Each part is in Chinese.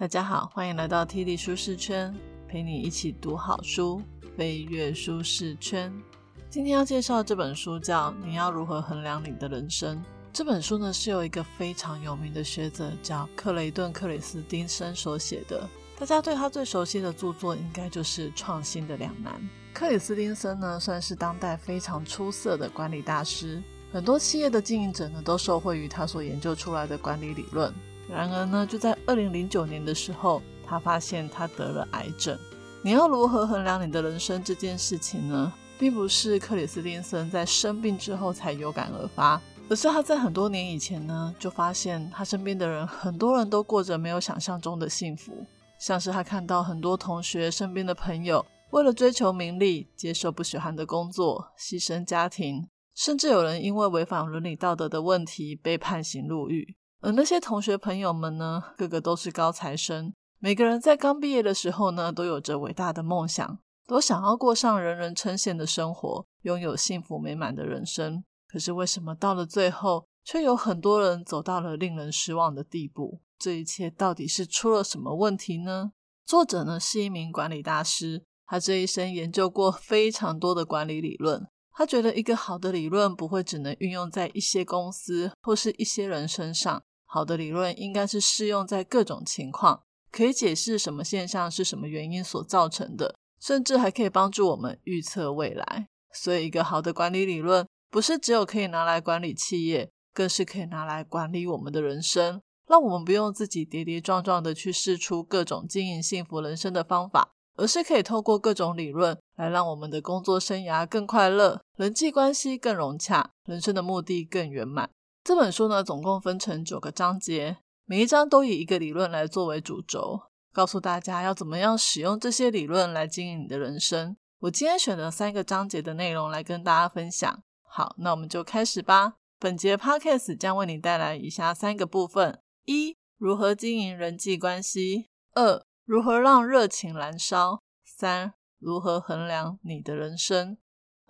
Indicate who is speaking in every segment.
Speaker 1: 大家好，欢迎来到 T D 舒适圈，陪你一起读好书，飞跃舒适圈。今天要介绍这本书叫《你要如何衡量你的人生》。这本书呢是由一个非常有名的学者叫克雷顿·克里斯汀森所写的。大家对他最熟悉的著作应该就是《创新的两难》。克里斯汀森呢算是当代非常出色的管理大师，很多企业的经营者呢都受惠于他所研究出来的管理理论。然而呢，就在二零零九年的时候，他发现他得了癌症。你要如何衡量你的人生这件事情呢？并不是克里斯汀森在生病之后才有感而发，而是他在很多年以前呢，就发现他身边的人很多人都过着没有想象中的幸福。像是他看到很多同学身边的朋友，为了追求名利，接受不喜欢的工作，牺牲家庭，甚至有人因为违反伦理道德的问题被判刑入狱。而那些同学朋友们呢，个个都是高材生，每个人在刚毕业的时候呢，都有着伟大的梦想，都想要过上人人称羡的生活，拥有幸福美满的人生。可是为什么到了最后，却有很多人走到了令人失望的地步？这一切到底是出了什么问题呢？作者呢是一名管理大师，他这一生研究过非常多的管理理论。他觉得一个好的理论不会只能运用在一些公司或是一些人身上。好的理论应该是适用在各种情况，可以解释什么现象是什么原因所造成的，甚至还可以帮助我们预测未来。所以，一个好的管理理论不是只有可以拿来管理企业，更是可以拿来管理我们的人生，让我们不用自己跌跌撞撞的去试出各种经营幸福人生的方法，而是可以透过各种理论来让我们的工作生涯更快乐，人际关系更融洽，人生的目的更圆满。这本书呢，总共分成九个章节，每一章都以一个理论来作为主轴，告诉大家要怎么样使用这些理论来经营你的人生。我今天选了三个章节的内容来跟大家分享。好，那我们就开始吧。本节 podcast 将为你带来以下三个部分：一、如何经营人际关系；二、如何让热情燃烧；三、如何衡量你的人生。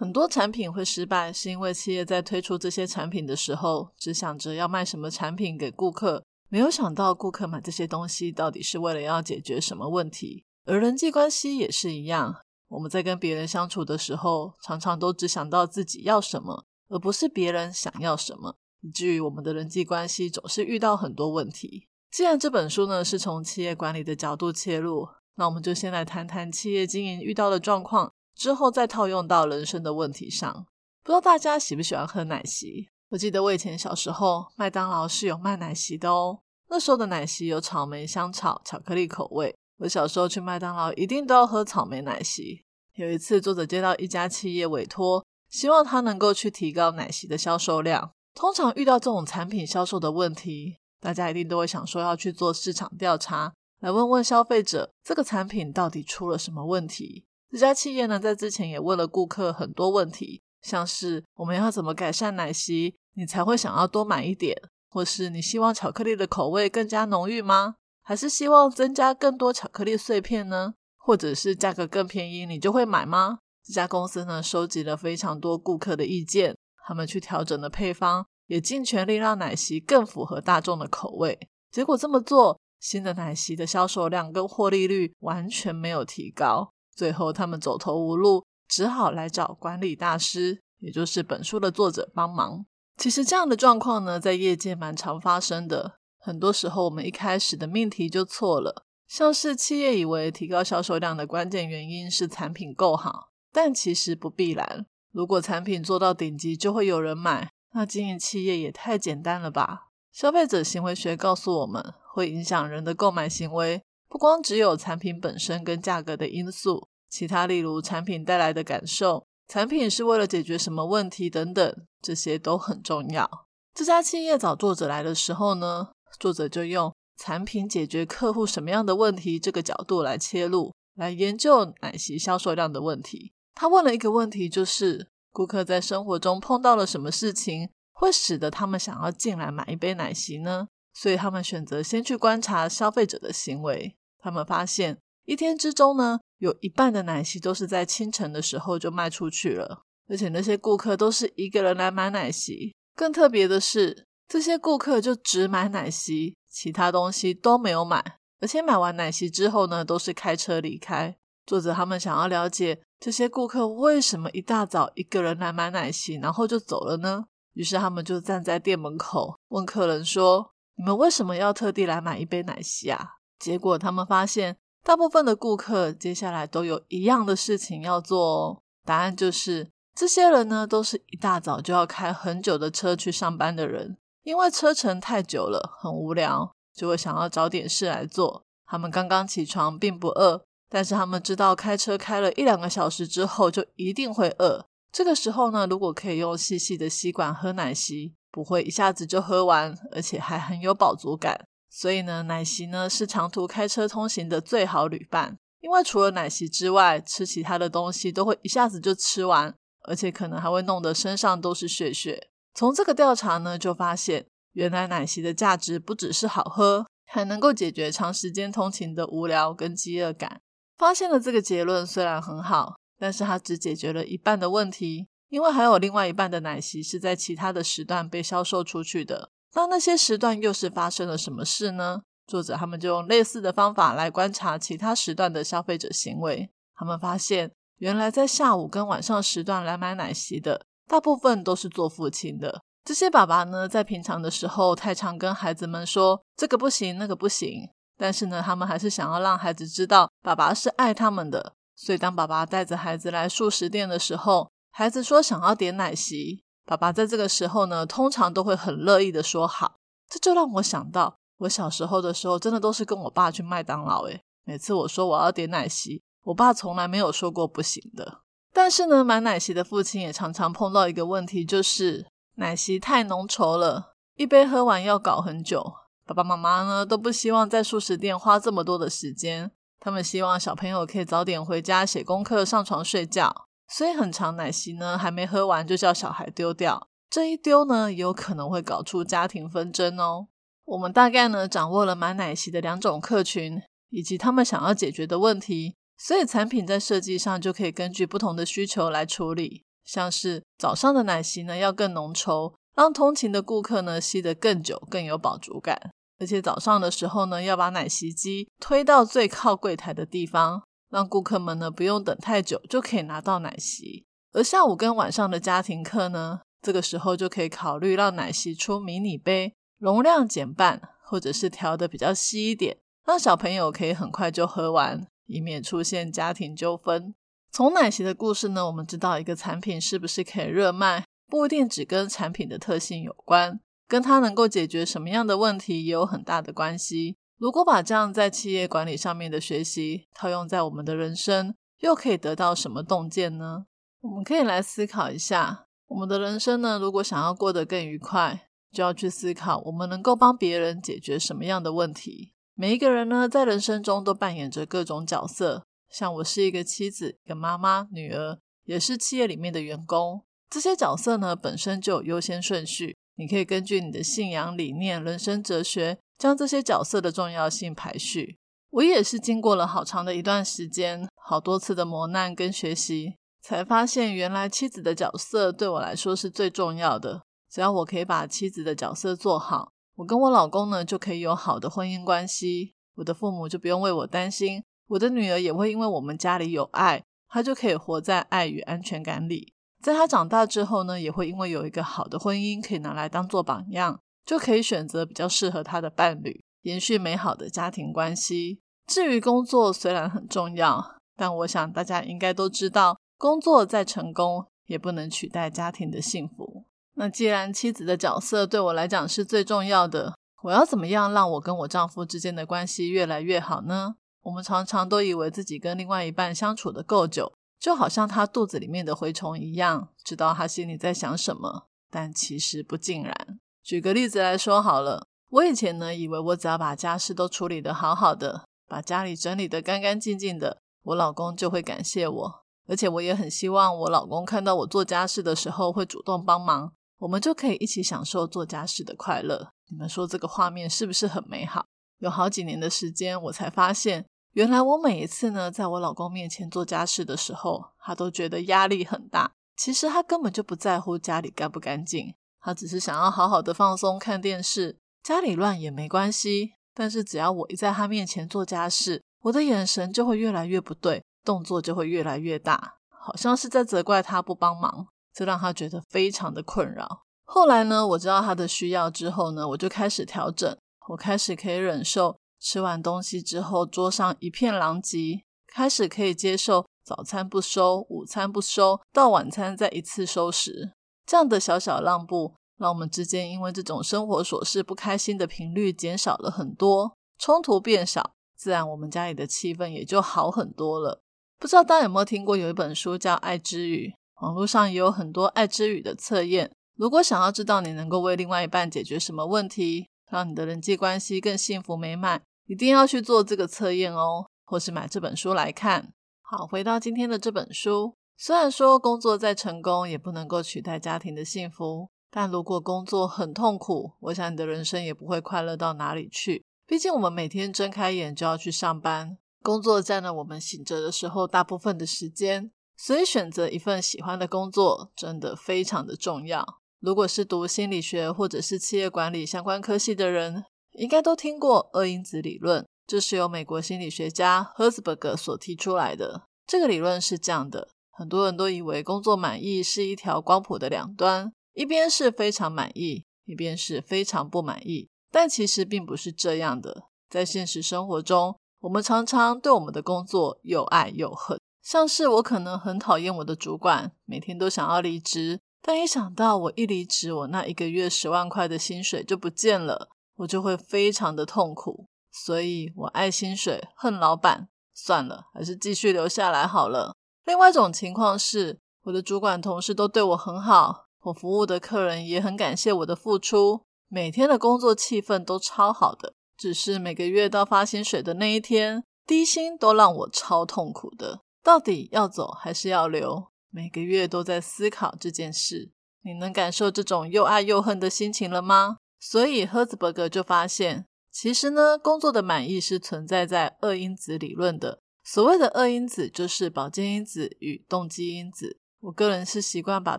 Speaker 1: 很多产品会失败，是因为企业在推出这些产品的时候，只想着要卖什么产品给顾客，没有想到顾客买这些东西到底是为了要解决什么问题。而人际关系也是一样，我们在跟别人相处的时候，常常都只想到自己要什么，而不是别人想要什么，以至于我们的人际关系总是遇到很多问题。既然这本书呢是从企业管理的角度切入，那我们就先来谈谈企业经营遇到的状况。之后再套用到人生的问题上，不知道大家喜不喜欢喝奶昔？我记得我以前小时候，麦当劳是有卖奶昔的哦。那时候的奶昔有草莓、香草、巧克力口味。我小时候去麦当劳，一定都要喝草莓奶昔。有一次，作者接到一家企业委托，希望他能够去提高奶昔的销售量。通常遇到这种产品销售的问题，大家一定都会想说要去做市场调查，来问问消费者这个产品到底出了什么问题。这家企业呢，在之前也问了顾客很多问题，像是我们要怎么改善奶昔，你才会想要多买一点，或是你希望巧克力的口味更加浓郁吗？还是希望增加更多巧克力碎片呢？或者是价格更便宜，你就会买吗？这家公司呢，收集了非常多顾客的意见，他们去调整了配方，也尽全力让奶昔更符合大众的口味。结果这么做，新的奶昔的销售量跟获利率完全没有提高。最后，他们走投无路，只好来找管理大师，也就是本书的作者帮忙。其实这样的状况呢，在业界蛮常发生的。很多时候，我们一开始的命题就错了。像是企业以为提高销售量的关键原因是产品够好，但其实不必然。如果产品做到顶级就会有人买，那经营企业也太简单了吧？消费者行为学告诉我们，会影响人的购买行为，不光只有产品本身跟价格的因素。其他例如产品带来的感受，产品是为了解决什么问题等等，这些都很重要。这家企业找作者来的时候呢，作者就用产品解决客户什么样的问题这个角度来切入，来研究奶昔销售量的问题。他问了一个问题，就是顾客在生活中碰到了什么事情，会使得他们想要进来买一杯奶昔呢？所以他们选择先去观察消费者的行为，他们发现一天之中呢。有一半的奶昔都是在清晨的时候就卖出去了，而且那些顾客都是一个人来买奶昔。更特别的是，这些顾客就只买奶昔，其他东西都没有买。而且买完奶昔之后呢，都是开车离开。作者他们想要了解这些顾客为什么一大早一个人来买奶昔，然后就走了呢？于是他们就站在店门口问客人说：“你们为什么要特地来买一杯奶昔啊？”结果他们发现，大部分的顾客接下来都有一样的事情要做哦。答案就是，这些人呢，都是一大早就要开很久的车去上班的人，因为车程太久了，很无聊。就会想要找点事来做。他们刚刚起床，并不饿，但是他们知道开车开了一两个小时之后，就一定会饿。这个时候呢，如果可以用细细的吸管喝奶昔，不会一下子就喝完，而且还很有饱足感。所以呢，奶昔呢是长途开车通行的最好旅伴。因为除了奶昔之外，吃其他的东西都会一下子就吃完，而且可能还会弄得身上都是血血。从这个调查呢，就发现。原来奶昔的价值不只是好喝，还能够解决长时间通勤的无聊跟饥饿感。发现了这个结论虽然很好，但是它只解决了一半的问题，因为还有另外一半的奶昔是在其他的时段被销售出去的。那那些时段又是发生了什么事呢？作者他们就用类似的方法来观察其他时段的消费者行为。他们发现，原来在下午跟晚上时段来买奶昔的，大部分都是做父亲的。这些爸爸呢，在平常的时候太常跟孩子们说这个不行，那个不行，但是呢，他们还是想要让孩子知道爸爸是爱他们的。所以，当爸爸带着孩子来素食店的时候，孩子说想要点奶昔，爸爸在这个时候呢，通常都会很乐意的说好。这就让我想到，我小时候的时候，真的都是跟我爸去麦当劳，诶每次我说我要点奶昔，我爸从来没有说过不行的。但是呢，买奶昔的父亲也常常碰到一个问题，就是。奶昔太浓稠了，一杯喝完要搞很久。爸爸妈妈呢都不希望在素食店花这么多的时间，他们希望小朋友可以早点回家写功课、上床睡觉。所以很长奶昔呢还没喝完就叫小孩丢掉，这一丢呢也有可能会搞出家庭纷争哦。我们大概呢掌握了买奶昔的两种客群以及他们想要解决的问题，所以产品在设计上就可以根据不同的需求来处理。像是早上的奶昔呢，要更浓稠，让通勤的顾客呢吸得更久，更有饱足感。而且早上的时候呢，要把奶昔机推到最靠柜台的地方，让顾客们呢不用等太久就可以拿到奶昔。而下午跟晚上的家庭课呢，这个时候就可以考虑让奶昔出迷你杯，容量减半，或者是调的比较稀一点，让小朋友可以很快就喝完，以免出现家庭纠纷。从奶昔的故事呢，我们知道一个产品是不是可以热卖，不一定只跟产品的特性有关，跟它能够解决什么样的问题也有很大的关系。如果把这样在企业管理上面的学习套用在我们的人生，又可以得到什么洞见呢？我们可以来思考一下，我们的人生呢，如果想要过得更愉快，就要去思考我们能够帮别人解决什么样的问题。每一个人呢，在人生中都扮演着各种角色。像我是一个妻子、一个妈妈、女儿，也是企业里面的员工。这些角色呢，本身就有优先顺序。你可以根据你的信仰、理念、人生哲学，将这些角色的重要性排序。我也是经过了好长的一段时间，好多次的磨难跟学习，才发现原来妻子的角色对我来说是最重要的。只要我可以把妻子的角色做好，我跟我老公呢就可以有好的婚姻关系，我的父母就不用为我担心。我的女儿也会因为我们家里有爱，她就可以活在爱与安全感里。在她长大之后呢，也会因为有一个好的婚姻可以拿来当做榜样，就可以选择比较适合他的伴侣，延续美好的家庭关系。至于工作虽然很重要，但我想大家应该都知道，工作再成功也不能取代家庭的幸福。那既然妻子的角色对我来讲是最重要的，我要怎么样让我跟我丈夫之间的关系越来越好呢？我们常常都以为自己跟另外一半相处的够久，就好像他肚子里面的蛔虫一样，知道他心里在想什么。但其实不尽然。举个例子来说好了，我以前呢以为我只要把家事都处理得好好的，把家里整理得干干净净的，我老公就会感谢我。而且我也很希望我老公看到我做家事的时候会主动帮忙，我们就可以一起享受做家事的快乐。你们说这个画面是不是很美好？有好几年的时间，我才发现。原来我每一次呢，在我老公面前做家事的时候，他都觉得压力很大。其实他根本就不在乎家里干不干净，他只是想要好好的放松看电视，家里乱也没关系，但是只要我一在他面前做家事，我的眼神就会越来越不对，动作就会越来越大，好像是在责怪他不帮忙，这让他觉得非常的困扰。后来呢，我知道他的需要之后呢，我就开始调整，我开始可以忍受吃完东西之后桌上一片狼藉，开始可以接受早餐不收，午餐不收，到晚餐再一次收拾。这样的小小让步，让我们之间因为这种生活琐事不开心的频率减少了很多，冲突变少，自然我们家里的气氛也就好很多了。不知道大家有没有听过有一本书叫《爱之语》，网络上也有很多爱之语的测验。如果想要知道你能够为另外一半解决什么问题，让你的人际关系更幸福美满，一定要去做这个测验哦，或是买这本书来看。好，回到今天的这本书，虽然说工作再成功也不能够取代家庭的幸福，但如果工作很痛苦，我想你的人生也不会快乐到哪里去。毕竟我们每天睁开眼就要去上班，工作占了我们醒着的时候大部分的时间，所以选择一份喜欢的工作真的非常的重要。如果是读心理学或者是企业管理相关科系的人，应该都听过二因子理论。这是由美国心理学家赫兹伯格所提出来的。这个理论是这样的：很多人都以为工作满意是一条光谱的两端，一边是非常满意，一边是非常不满意。但其实并不是这样的。在现实生活中，我们常常对我们的工作又爱又恨。像是我可能很讨厌我的主管，每天都想要离职。但一想到我一离职，我那一个月十万块的薪水就不见了，我就会非常的痛苦。所以我爱薪水，恨老板。算了，还是继续留下来好了。另外一种情况是，我的主管同事都对我很好，我服务的客人也很感谢我的付出，每天的工作气氛都超好的。只是每个月到发薪水的那一天，低薪都让我超痛苦的。到底要走还是要留？每个月都在思考这件事，你能感受这种又爱又恨的心情了吗？所以赫兹伯格就发现，其实呢，工作的满意是存在在二因子理论的。所谓的二因子，就是保健因子与动机因子。我个人是习惯把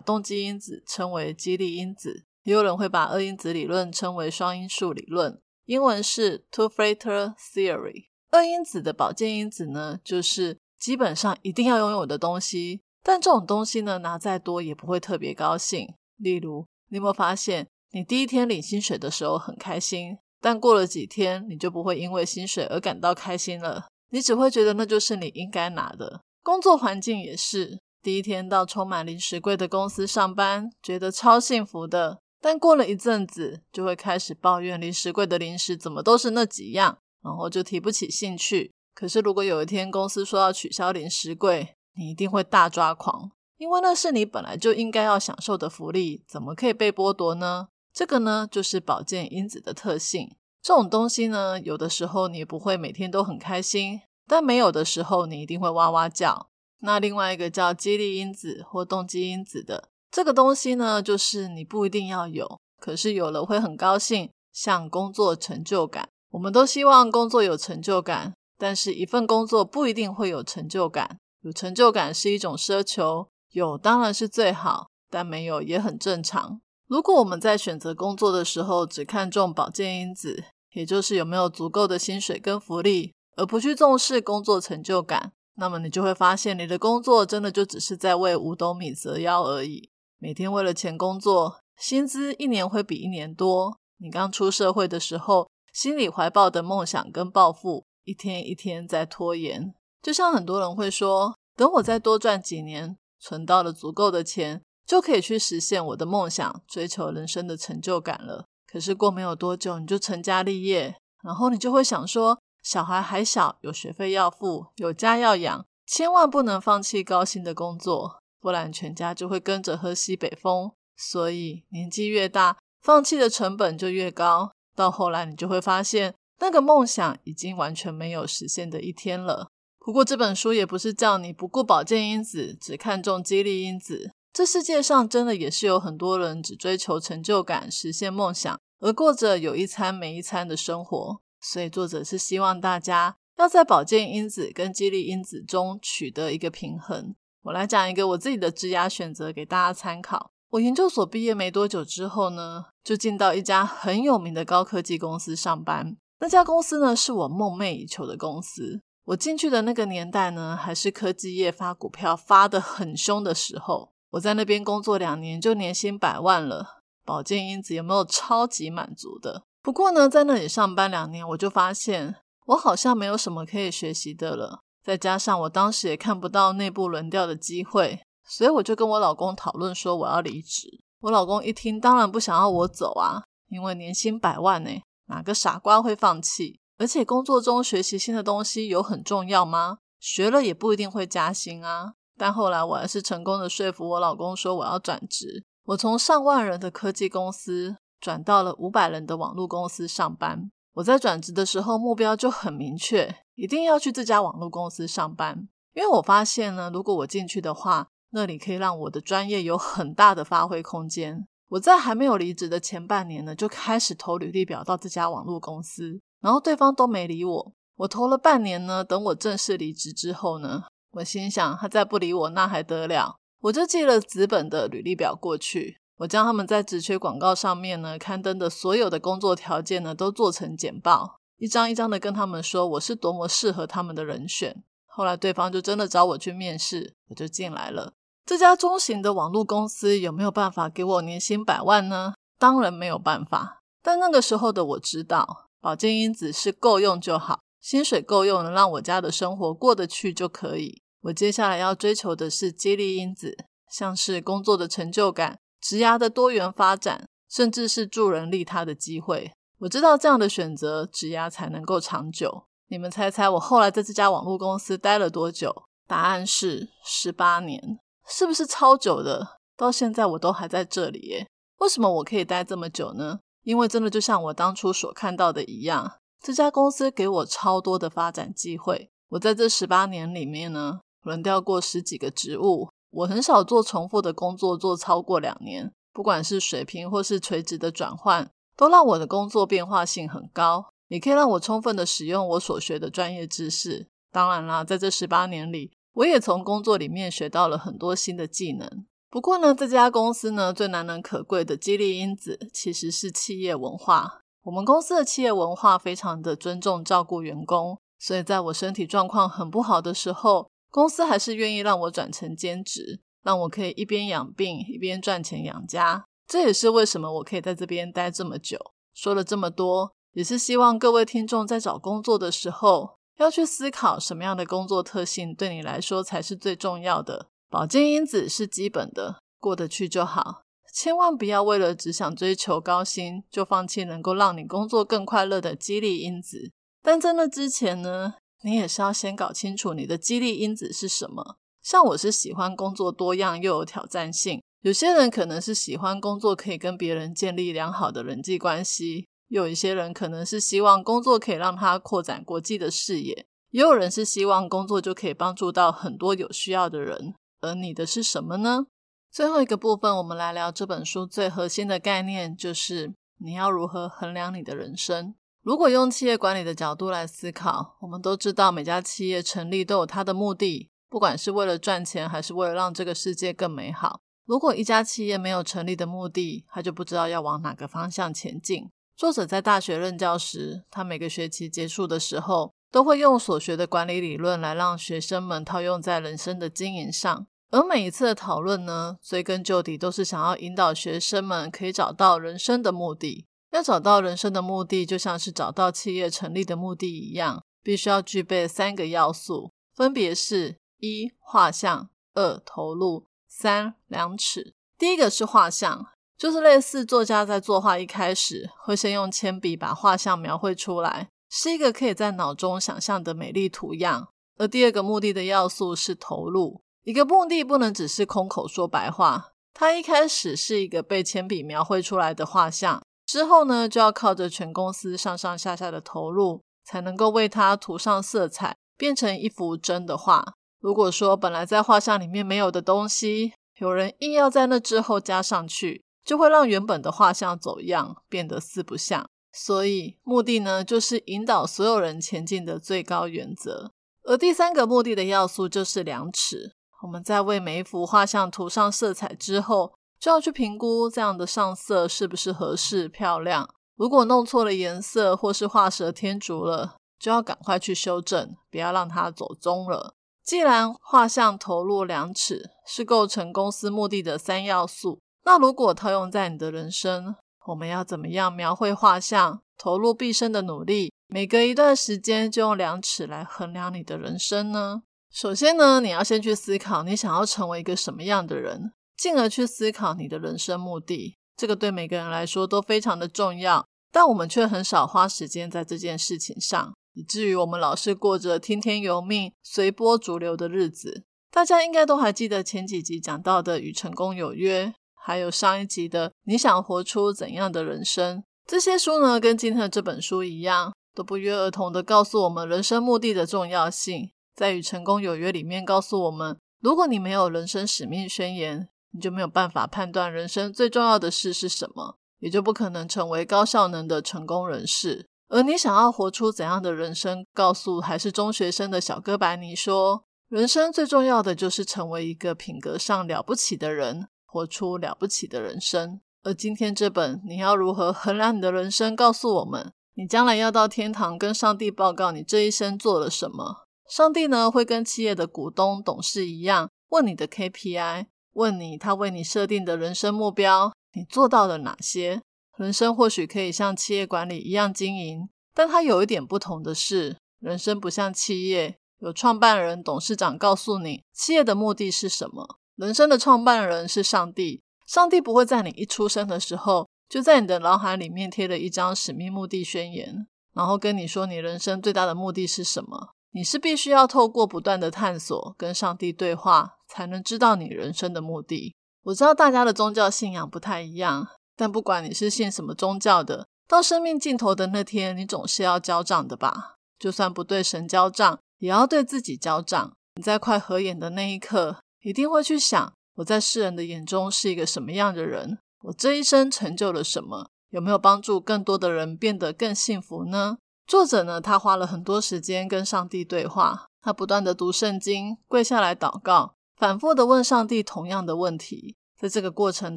Speaker 1: 动机因子称为激励因子，也有人会把二因子理论称为双因素理论，英文是 two-factor theory。二因子的保健因子呢，就是基本上一定要拥有的东西。但这种东西呢，拿再多也不会特别高兴。例如，你有没有发现，你第一天领薪水的时候很开心，但过了几天，你就不会因为薪水而感到开心了，你只会觉得那就是你应该拿的。工作环境也是，第一天到充满零食柜的公司上班，觉得超幸福的，但过了一阵子，就会开始抱怨零食柜的零食怎么都是那几样，然后就提不起兴趣。可是如果有一天公司说要取消零食柜，你一定会大抓狂，因为那是你本来就应该要享受的福利，怎么可以被剥夺呢？这个呢，就是保健因子的特性。这种东西呢，有的时候你不会每天都很开心，但没有的时候，你一定会哇哇叫。那另外一个叫激励因子或动机因子的这个东西呢，就是你不一定要有，可是有了会很高兴，像工作成就感。我们都希望工作有成就感，但是一份工作不一定会有成就感。有成就感是一种奢求，有当然是最好，但没有也很正常。如果我们在选择工作的时候只看重保健因子，也就是有没有足够的薪水跟福利，而不去重视工作成就感，那么你就会发现，你的工作真的就只是在为五斗米折腰而已。每天为了钱工作，薪资一年会比一年多。你刚出社会的时候，心里怀抱的梦想跟抱负，一天一天在拖延。就像很多人会说，等我再多赚几年，存到了足够的钱，就可以去实现我的梦想，追求人生的成就感了。可是过没有多久，你就成家立业，然后你就会想说，小孩还小，有学费要付，有家要养，千万不能放弃高薪的工作，不然全家就会跟着喝西北风。所以年纪越大，放弃的成本就越高，到后来你就会发现，那个梦想已经完全没有实现的一天了。不过这本书也不是叫你不顾保健因子，只看重激励因子。这世界上真的也是有很多人只追求成就感、实现梦想，而过着有一餐没一餐的生活。所以作者是希望大家要在保健因子跟激励因子中取得一个平衡。我来讲一个我自己的职涯选择给大家参考。我研究所毕业没多久之后呢，就进到一家很有名的高科技公司上班。那家公司呢，是我梦寐以求的公司。我进去的那个年代呢，还是科技业发股票发的很凶的时候。我在那边工作两年，就年薪百万了。保健因子有没有超级满足的？不过呢，在那里上班两年，我就发现我好像没有什么可以学习的了。再加上我当时也看不到内部轮调的机会，所以我就跟我老公讨论说我要离职。我老公一听，当然不想要我走啊，因为年薪百万呢，哪个傻瓜会放弃？而且工作中学习新的东西有很重要吗？学了也不一定会加薪啊。但后来我还是成功的说服我老公说我要转职。我从上万人的科技公司转到了五百人的网络公司上班。我在转职的时候目标就很明确，一定要去这家网络公司上班，因为我发现呢，如果我进去的话，那里可以让我的专业有很大的发挥空间。我在还没有离职的前半年呢，就开始投履历表到这家网络公司，然后对方都没理我。我投了半年呢，等我正式离职之后呢，我心想他再不理我，那还得了？我就寄了纸本的履历表过去，我将他们在职缺广告上面呢刊登的所有的工作条件呢都做成简报，一张一张的跟他们说我是多么适合他们的人选。后来对方就真的找我去面试，我就进来了。这家中型的网络公司有没有办法给我年薪百万呢？当然没有办法。但那个时候的我知道，保健因子是够用就好，薪水够用，能让我家的生活过得去就可以。我接下来要追求的是激励因子，像是工作的成就感、职涯的多元发展，甚至是助人利他的机会。我知道这样的选择，职涯才能够长久。你们猜猜我后来在这家网络公司待了多久？答案是十八年，是不是超久的？到现在我都还在这里耶。为什么我可以待这么久呢？因为真的就像我当初所看到的一样，这家公司给我超多的发展机会。我在这十八年里面呢。轮调过十几个职务，我很少做重复的工作，做超过两年。不管是水平或是垂直的转换，都让我的工作变化性很高，也可以让我充分的使用我所学的专业知识。当然啦，在这十八年里，我也从工作里面学到了很多新的技能。不过呢，这家公司呢最难能可贵的激励因子其实是企业文化。我们公司的企业文化非常的尊重照顾员工，所以在我身体状况很不好的时候。公司还是愿意让我转成兼职，让我可以一边养病一边赚钱养家。这也是为什么我可以在这边待这么久。说了这么多，也是希望各位听众在找工作的时候，要去思考什么样的工作特性对你来说才是最重要的。保健因子是基本的，过得去就好。千万不要为了只想追求高薪，就放弃能够让你工作更快乐的激励因子。但在那之前呢？你也是要先搞清楚你的激励因子是什么。像我是喜欢工作多样又有挑战性，有些人可能是喜欢工作可以跟别人建立良好的人际关系，有一些人可能是希望工作可以让他扩展国际的视野，也有人是希望工作就可以帮助到很多有需要的人。而你的是什么呢？最后一个部分，我们来聊这本书最核心的概念，就是你要如何衡量你的人生。如果用企业管理的角度来思考，我们都知道每家企业成立都有它的目的，不管是为了赚钱，还是为了让这个世界更美好。如果一家企业没有成立的目的，他就不知道要往哪个方向前进。作者在大学任教时，他每个学期结束的时候，都会用所学的管理理论来让学生们套用在人生的经营上。而每一次的讨论呢，追根究底都是想要引导学生们可以找到人生的目的。要找到人生的目的，就像是找到企业成立的目的一样，必须要具备三个要素，分别是：一、画像；二、投入；三、量尺。第一个是画像，就是类似作家在作画一开始会先用铅笔把画像描绘出来，是一个可以在脑中想象的美丽图样。而第二个目的的要素是投入，一个目的不能只是空口说白话，它一开始是一个被铅笔描绘出来的画像。之后呢，就要靠着全公司上上下下的投入，才能够为它涂上色彩，变成一幅真的画。如果说本来在画像里面没有的东西，有人硬要在那之后加上去，就会让原本的画像走样，变得四不像。所以目的呢，就是引导所有人前进的最高原则。而第三个目的的要素就是量尺。我们在为每一幅画像涂上色彩之后。就要去评估这样的上色是不是合适漂亮，如果弄错了颜色或是画蛇添足了，就要赶快去修正，不要让它走中了。既然画像投入量尺是构成公司目的的三要素，那如果套用在你的人生，我们要怎么样描绘画像，投入毕生的努力，每隔一段时间就用量尺来衡量你的人生呢？首先呢，你要先去思考你想要成为一个什么样的人，进而去思考你的人生目的。这个对每个人来说都非常的重要，但我们却很少花时间在这件事情上。以至于我们老是过着听天由命、随波逐流的日子。大家应该都还记得前几集讲到的《与成功有约》，还有上一集的《你想活出怎样的人生》。这些书呢，跟今天的这本书一样，都不约而同的告诉我们人生目的的重要性。在《与成功有约》里面告诉我们，如果你没有人生使命宣言，你就没有办法判断人生最重要的事是什么，也就不可能成为高效能的成功人士。而你想要活出怎样的人生？告诉还是中学生的小哥白尼说：“人生最重要的就是成为一个品格上了不起的人，活出了不起的人生。”而今天这本《你要如何衡量你的人生》告诉我们：你将来要到天堂跟上帝报告你这一生做了什么。上帝呢会跟企业的股东、董事一样，问你的 KPI，问你他为你设定的人生目标，你做到了哪些？人生或许可以像企业管理一样经营，但它有一点不同的是，人生不像企业，有创办人、董事长告诉你企业的目的是什么。人生的创办人是上帝，上帝不会在你一出生的时候就在你的脑海里面贴了一张使命目的宣言，然后跟你说你人生最大的目的是什么。你是必须要透过不断的探索，跟上帝对话，才能知道你人生的目的。我知道大家的宗教信仰不太一样。但不管你是信什么宗教的，到生命尽头的那天，你总是要交账的吧？就算不对神交账，也要对自己交账。你在快合眼的那一刻，一定会去想：我在世人的眼中是一个什么样的人？我这一生成就了什么？有没有帮助更多的人变得更幸福呢？作者呢，他花了很多时间跟上帝对话，他不断的读圣经，跪下来祷告，反复的问上帝同样的问题。在这个过程，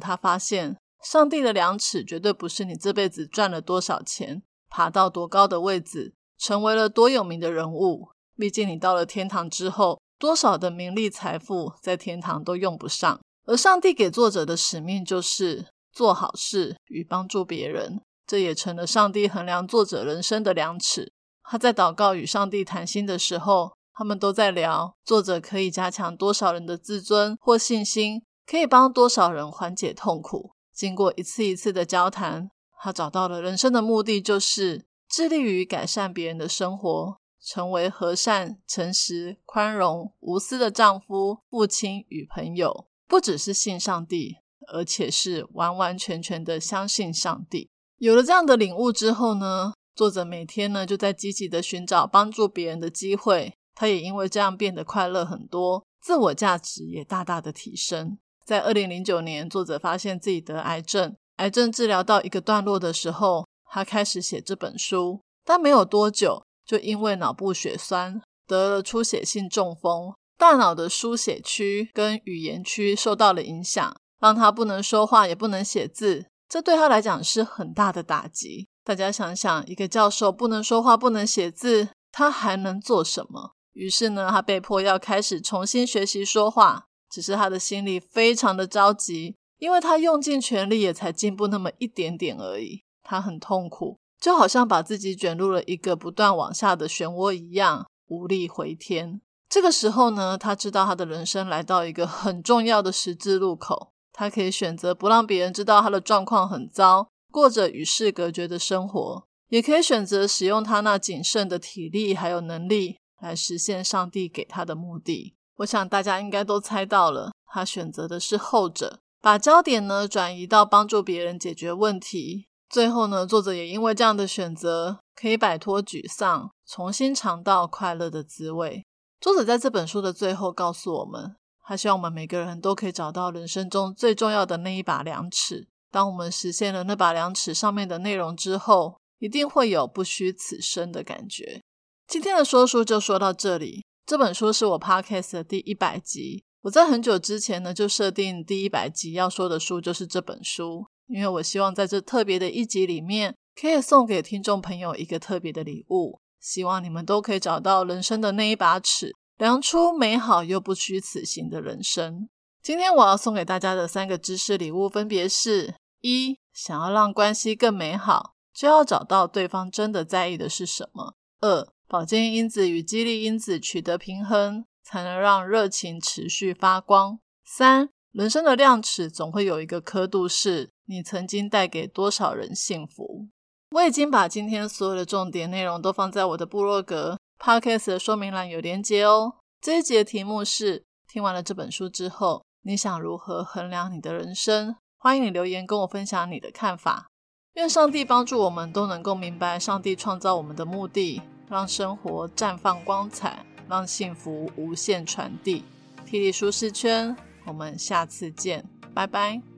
Speaker 1: 他发现。上帝的量尺绝对不是你这辈子赚了多少钱，爬到多高的位置，成为了多有名的人物。毕竟你到了天堂之后，多少的名利财富在天堂都用不上。而上帝给作者的使命就是做好事与帮助别人，这也成了上帝衡量作者人生的量尺。他在祷告与上帝谈心的时候，他们都在聊作者可以加强多少人的自尊或信心，可以帮多少人缓解痛苦。经过一次一次的交谈，他找到了人生的目的，就是致力于改善别人的生活，成为和善、诚实、宽容、无私的丈夫、父亲与朋友。不只是信上帝，而且是完完全全的相信上帝。有了这样的领悟之后呢，作者每天呢就在积极的寻找帮助别人的机会。他也因为这样变得快乐很多，自我价值也大大的提升。在二零零九年，作者发现自己得癌症，癌症治疗到一个段落的时候，他开始写这本书。但没有多久，就因为脑部血栓得了出血性中风，大脑的书写区跟语言区受到了影响，让他不能说话，也不能写字。这对他来讲是很大的打击。大家想想，一个教授不能说话，不能写字，他还能做什么？于是呢，他被迫要开始重新学习说话。只是他的心里非常的着急，因为他用尽全力也才进步那么一点点而已。他很痛苦，就好像把自己卷入了一个不断往下的漩涡一样，无力回天。这个时候呢，他知道他的人生来到一个很重要的十字路口。他可以选择不让别人知道他的状况很糟，过着与世隔绝的生活，也可以选择使用他那仅剩的体力还有能力来实现上帝给他的目的。我想大家应该都猜到了，他选择的是后者，把焦点呢转移到帮助别人解决问题。最后呢，作者也因为这样的选择，可以摆脱沮丧，重新尝到快乐的滋味。作者在这本书的最后告诉我们，他希望我们每个人都可以找到人生中最重要的那一把量尺。当我们实现了那把量尺上面的内容之后，一定会有不虚此生的感觉。今天的说书就说到这里。这本书是我 podcast 的第一百集。我在很久之前呢，就设定第一百集要说的书就是这本书，因为我希望在这特别的一集里面，可以送给听众朋友一个特别的礼物。希望你们都可以找到人生的那一把尺，量出美好又不虚此行的人生。今天我要送给大家的三个知识礼物，分别是：一、想要让关系更美好，就要找到对方真的在意的是什么；二、保健因子与激励因子取得平衡，才能让热情持续发光；三、人生的量尺总会有一个刻度，是你曾经带给多少人幸福。我已经把今天所有的重点内容都放在我的部落格 podcast 的说明栏有连接哦。这一节的题目是：听完了这本书之后。你想如何衡量你的人生？欢迎你留言跟我分享你的看法。愿上帝帮助我们都能够明白上帝创造我们的目的，让生活绽放光彩，让幸福无限传递。体力舒适圈，我们下次见，拜拜。